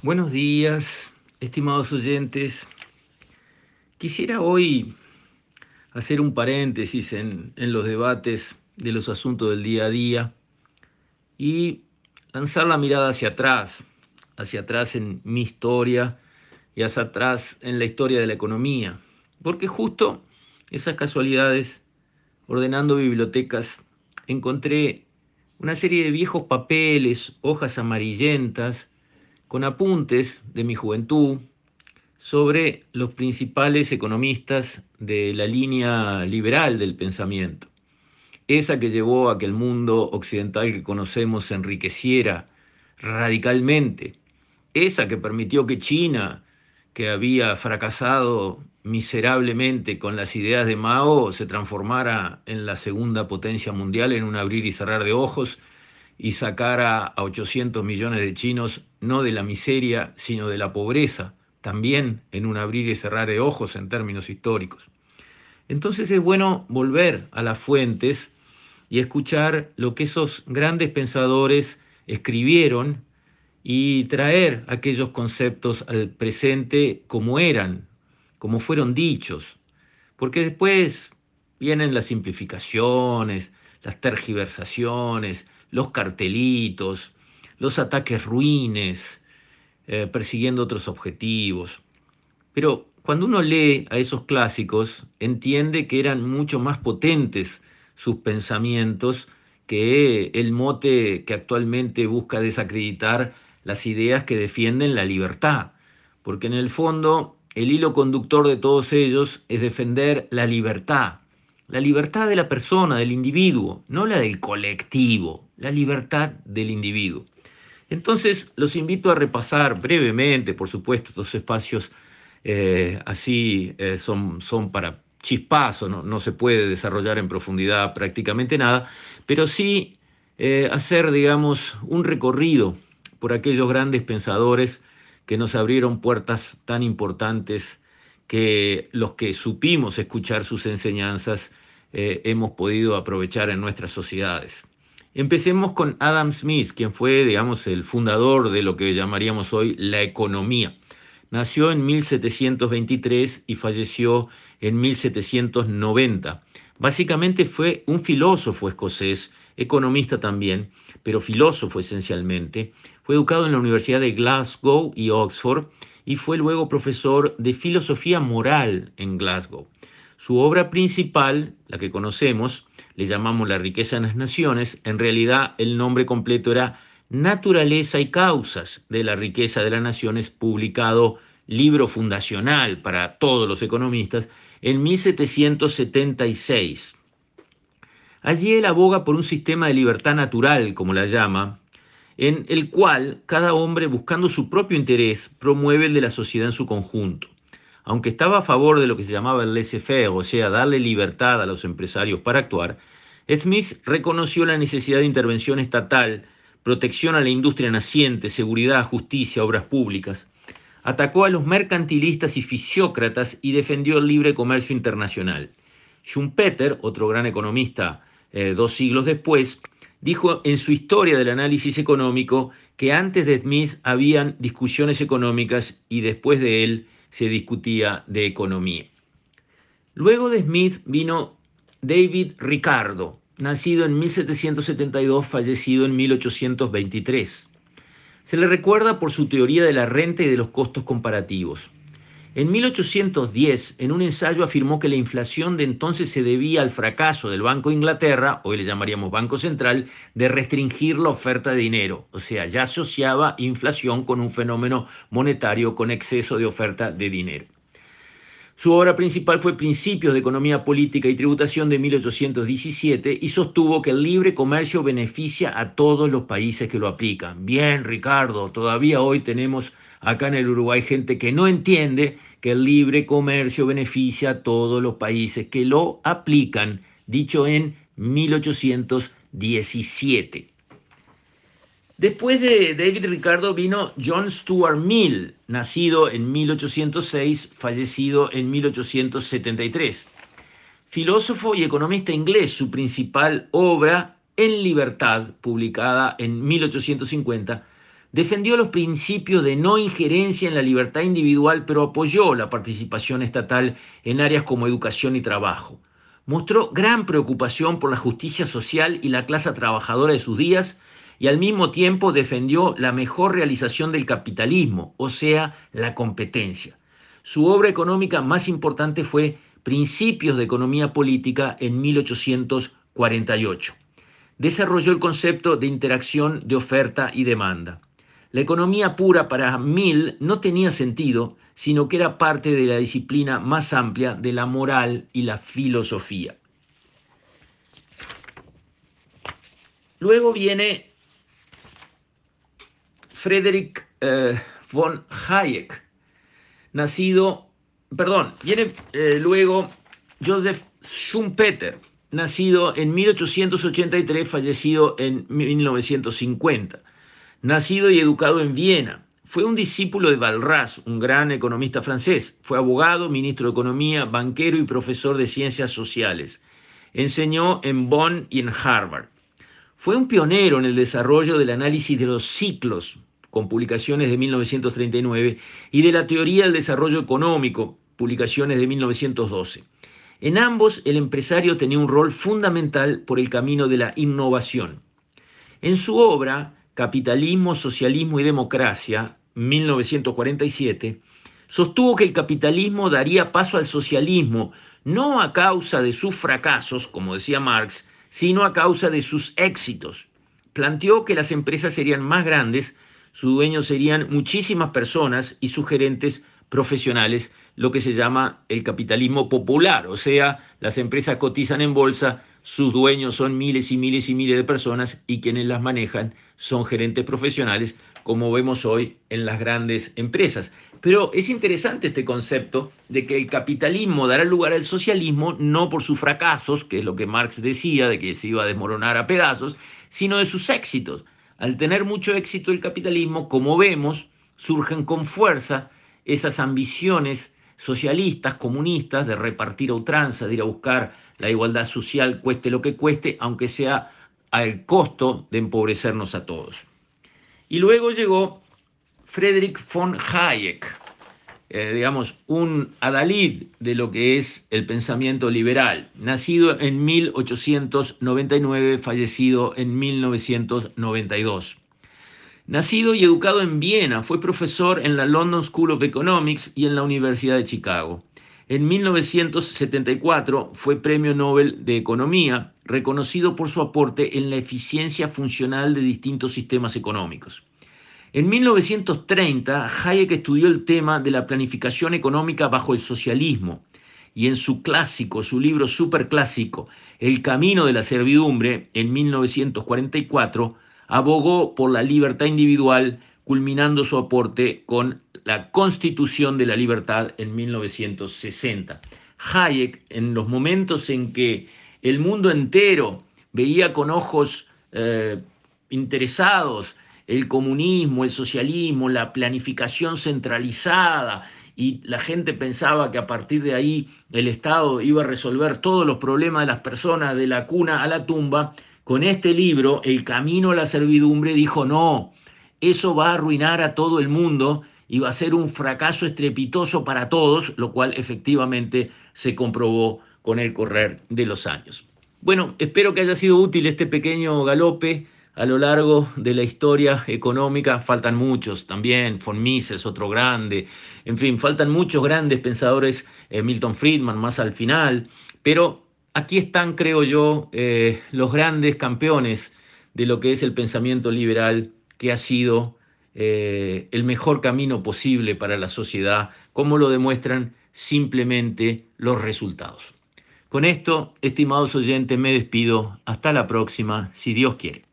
Buenos días, estimados oyentes. Quisiera hoy hacer un paréntesis en, los debates de los asuntos del día a día y lanzar la mirada hacia atrás, hacia atrás en mi historia y hacia atrás en la historia de la economía, porque justo esas casualidades, ordenando bibliotecas, encontré una serie de viejos papeles, hojas amarillentas, con apuntes de mi juventud sobre los principales economistas de la línea liberal del pensamiento, esa que llevó a que el mundo occidental que conocemos se enriqueciera radicalmente, esa que permitió que China, que había fracasado miserablemente con las ideas de Mao, se transformara en la segunda potencia mundial en un abrir y cerrar de ojos y sacara a 800 millones de chinos no de la miseria, sino de la pobreza, también en un abrir y cerrar de ojos en términos históricos. Entonces es bueno volver a las fuentes y escuchar lo que esos grandes pensadores escribieron y traer aquellos conceptos al presente como eran, como fueron dichos, porque después vienen las simplificaciones, las tergiversaciones, los cartelitos, los ataques ruines, eh, persiguiendo otros objetivos. Pero cuando uno lee a esos clásicos, entiende que eran mucho más potentes sus pensamientos que el mote que actualmente busca desacreditar las ideas que defienden la libertad, porque en el fondo el hilo conductor de todos ellos es defender la libertad, la libertad de la persona, del individuo, no la del colectivo, la libertad del individuo. Entonces, los invito a repasar brevemente, por supuesto, estos espacios eh, así eh, son, son para chispazo, no, no, se puede desarrollar en profundidad prácticamente nada, pero sí eh, hacer, digamos, un recorrido por aquellos grandes pensadores que nos abrieron puertas tan importantes que los que supimos escuchar sus enseñanzas eh, hemos podido aprovechar en nuestras sociedades. Empecemos con Adam Smith, quien fue, digamos, el fundador de lo que llamaríamos hoy la economía. Nació en 1723 y falleció en 1790. Básicamente fue un filósofo escocés, economista también, pero filósofo esencialmente. Fue educado en la Universidad de Glasgow y Oxford y fue luego profesor de filosofía moral en Glasgow. Su obra principal, la que conocemos, le llamamos La riqueza de las naciones, en realidad el nombre completo era Naturaleza y causas de la riqueza de las naciones, publicado libro fundacional para todos los economistas en 1776. Allí él aboga por un sistema de libertad natural, como la llama, en el cual cada hombre, buscando su propio interés, promueve el de la sociedad en su conjunto aunque estaba a favor de lo que se llamaba el laissez-faire, o sea, darle libertad a los empresarios para actuar, Smith reconoció la necesidad de intervención estatal, protección a la industria naciente, seguridad, justicia, obras públicas. Atacó a los mercantilistas y fisiócratas y defendió el libre comercio internacional. Schumpeter, otro gran economista eh, dos siglos después, dijo en su historia del análisis económico que antes de Smith habían discusiones económicas y después de él se discutía de economía. Luego de Smith vino David Ricardo, nacido en 1772, fallecido en 1823. Se le recuerda por su teoría de la renta y de los costos comparativos. En 1810, en un ensayo afirmó que la inflación de entonces se debía al fracaso del Banco de Inglaterra, hoy le llamaríamos Banco Central, de restringir la oferta de dinero. O sea, ya asociaba inflación con un fenómeno monetario con exceso de oferta de dinero. Su obra principal fue Principios de Economía Política y Tributación de 1817 y sostuvo que el libre comercio beneficia a todos los países que lo aplican. Bien, Ricardo, todavía hoy tenemos acá en el Uruguay gente que no entiende que el libre comercio beneficia a todos los países que lo aplican, dicho en 1817. Después de David Ricardo vino John Stuart Mill, nacido en 1806, fallecido en 1873. Filósofo y economista inglés, su principal obra, En Libertad, publicada en 1850, defendió los principios de no injerencia en la libertad individual, pero apoyó la participación estatal en áreas como educación y trabajo. Mostró gran preocupación por la justicia social y la clase trabajadora de sus días y al mismo tiempo defendió la mejor realización del capitalismo, o sea, la competencia. Su obra económica más importante fue Principios de Economía Política en 1848. Desarrolló el concepto de interacción de oferta y demanda. La economía pura para Mill no tenía sentido, sino que era parte de la disciplina más amplia de la moral y la filosofía. Luego viene Friedrich eh, von Hayek, nacido, perdón, viene eh, luego Joseph Schumpeter, nacido en 1883, fallecido en 1950 nacido y educado en Viena. Fue un discípulo de Balras, un gran economista francés. Fue abogado, ministro de Economía, banquero y profesor de ciencias sociales. Enseñó en Bonn y en Harvard. Fue un pionero en el desarrollo del análisis de los ciclos, con publicaciones de 1939, y de la teoría del desarrollo económico, publicaciones de 1912. En ambos, el empresario tenía un rol fundamental por el camino de la innovación. En su obra, Capitalismo, Socialismo y Democracia, 1947, sostuvo que el capitalismo daría paso al socialismo no a causa de sus fracasos, como decía Marx, sino a causa de sus éxitos. Planteó que las empresas serían más grandes, sus dueños serían muchísimas personas y sus gerentes profesionales, lo que se llama el capitalismo popular, o sea, las empresas cotizan en bolsa, sus dueños son miles y miles y miles de personas y quienes las manejan son gerentes profesionales, como vemos hoy en las grandes empresas. Pero es interesante este concepto de que el capitalismo dará lugar al socialismo no por sus fracasos, que es lo que Marx decía, de que se iba a desmoronar a pedazos, sino de sus éxitos. Al tener mucho éxito el capitalismo, como vemos, surgen con fuerza esas ambiciones socialistas, comunistas, de repartir a ultranza, de ir a buscar la igualdad social, cueste lo que cueste, aunque sea al costo de empobrecernos a todos. Y luego llegó Friedrich von Hayek, eh, digamos, un adalid de lo que es el pensamiento liberal, nacido en 1899, fallecido en 1992. Nacido y educado en Viena, fue profesor en la London School of Economics y en la Universidad de Chicago. En 1974 fue Premio Nobel de Economía, reconocido por su aporte en la eficiencia funcional de distintos sistemas económicos. En 1930, Hayek estudió el tema de la planificación económica bajo el socialismo y en su clásico, su libro superclásico, El camino de la servidumbre, en 1944, abogó por la libertad individual, culminando su aporte con la Constitución de la Libertad en 1960. Hayek, en los momentos en que el mundo entero veía con ojos eh, interesados el comunismo, el socialismo, la planificación centralizada, y la gente pensaba que a partir de ahí el Estado iba a resolver todos los problemas de las personas de la cuna a la tumba, con este libro, El Camino a la Servidumbre, dijo, no, eso va a arruinar a todo el mundo va a ser un fracaso estrepitoso para todos, lo cual efectivamente se comprobó con el correr de los años. Bueno, espero que haya sido útil este pequeño galope a lo largo de la historia económica. Faltan muchos también, von Mises, otro grande, en fin, faltan muchos grandes pensadores, eh, Milton Friedman más al final, pero aquí están, creo yo, eh, los grandes campeones de lo que es el pensamiento liberal que ha sido eh, el mejor camino posible para la sociedad, como lo demuestran simplemente los resultados. Con esto, estimados oyentes, me despido. Hasta la próxima, si Dios quiere.